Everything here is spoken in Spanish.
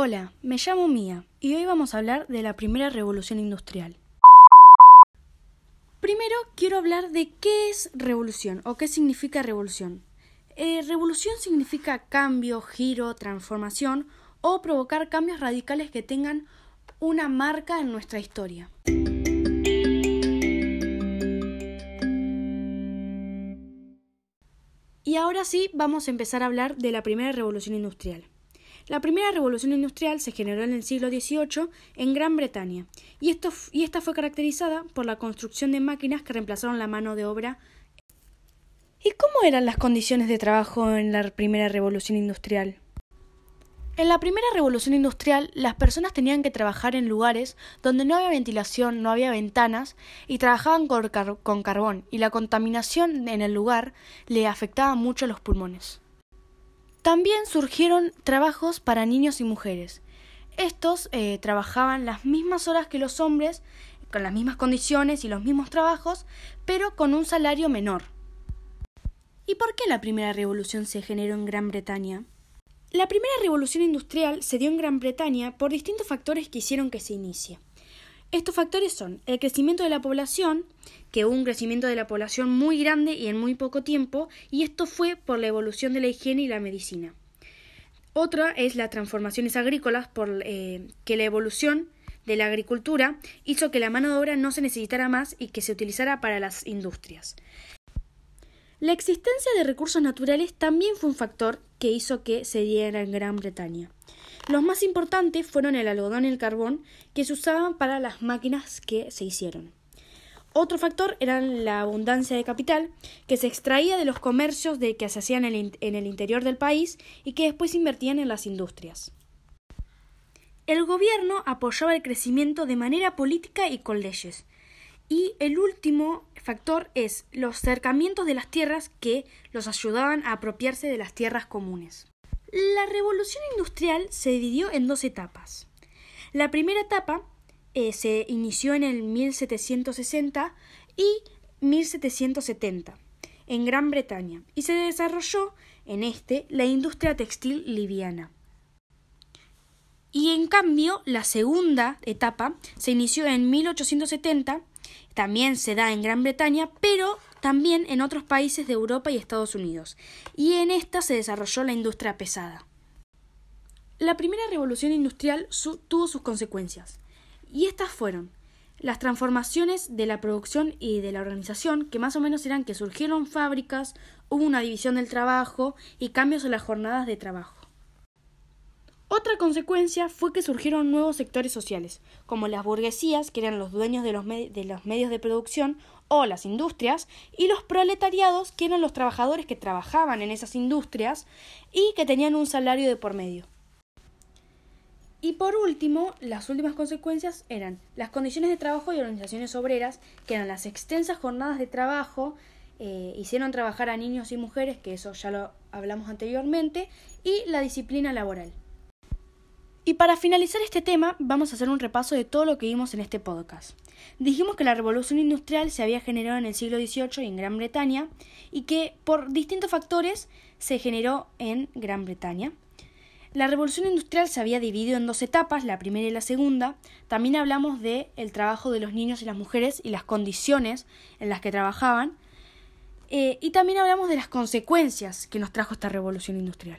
Hola, me llamo Mía y hoy vamos a hablar de la primera revolución industrial. Primero quiero hablar de qué es revolución o qué significa revolución. Eh, revolución significa cambio, giro, transformación o provocar cambios radicales que tengan una marca en nuestra historia. Y ahora sí vamos a empezar a hablar de la primera revolución industrial. La primera revolución industrial se generó en el siglo XVIII en Gran Bretaña y, esto, y esta fue caracterizada por la construcción de máquinas que reemplazaron la mano de obra. ¿Y cómo eran las condiciones de trabajo en la primera revolución industrial? En la primera revolución industrial, las personas tenían que trabajar en lugares donde no había ventilación, no había ventanas, y trabajaban con, con carbón, y la contaminación en el lugar le afectaba mucho a los pulmones. También surgieron trabajos para niños y mujeres. Estos eh, trabajaban las mismas horas que los hombres, con las mismas condiciones y los mismos trabajos, pero con un salario menor. ¿Y por qué la primera revolución se generó en Gran Bretaña? La primera revolución industrial se dio en Gran Bretaña por distintos factores que hicieron que se inicie. Estos factores son el crecimiento de la población, que hubo un crecimiento de la población muy grande y en muy poco tiempo, y esto fue por la evolución de la higiene y la medicina. Otra es las transformaciones agrícolas, por eh, que la evolución de la agricultura hizo que la mano de obra no se necesitara más y que se utilizara para las industrias. La existencia de recursos naturales también fue un factor que hizo que se diera en Gran Bretaña. Los más importantes fueron el algodón y el carbón que se usaban para las máquinas que se hicieron. Otro factor era la abundancia de capital que se extraía de los comercios de que se hacían en el interior del país y que después invertían en las industrias. El gobierno apoyaba el crecimiento de manera política y con leyes. Y el último factor es los cercamientos de las tierras que los ayudaban a apropiarse de las tierras comunes. La revolución industrial se dividió en dos etapas. La primera etapa eh, se inició en el 1760 y 1770 en Gran Bretaña y se desarrolló en este la industria textil liviana. Y en cambio, la segunda etapa se inició en 1870, también se da en Gran Bretaña, pero también en otros países de Europa y Estados Unidos, y en esta se desarrolló la industria pesada. La primera revolución industrial tuvo sus consecuencias, y estas fueron las transformaciones de la producción y de la organización, que más o menos eran que surgieron fábricas, hubo una división del trabajo y cambios en las jornadas de trabajo. Otra consecuencia fue que surgieron nuevos sectores sociales, como las burguesías, que eran los dueños de los, de los, medios de producción, o las industrias, y los proletariados, que eran los trabajadores que trabajaban en esas industrias y que tenían un salario de por medio. Y por último, las últimas consecuencias eran las condiciones de trabajo y organizaciones obreras, que eran las extensas jornadas de trabajo, eh, hicieron trabajar a niños y mujeres, que eso ya lo hablamos anteriormente, y la disciplina laboral. Y para finalizar este tema, vamos a hacer un repaso de todo lo que vimos en este podcast. Dijimos que la revolución industrial se había generado en el siglo XVIII en Gran Bretaña y que por distintos factores se generó en Gran Bretaña. La revolución industrial se había dividido en dos etapas, la primera y la segunda. También hablamos de el trabajo de los niños y las mujeres y las condiciones en las que trabajaban. Eh, y también hablamos de las consecuencias que nos trajo esta revolución industrial.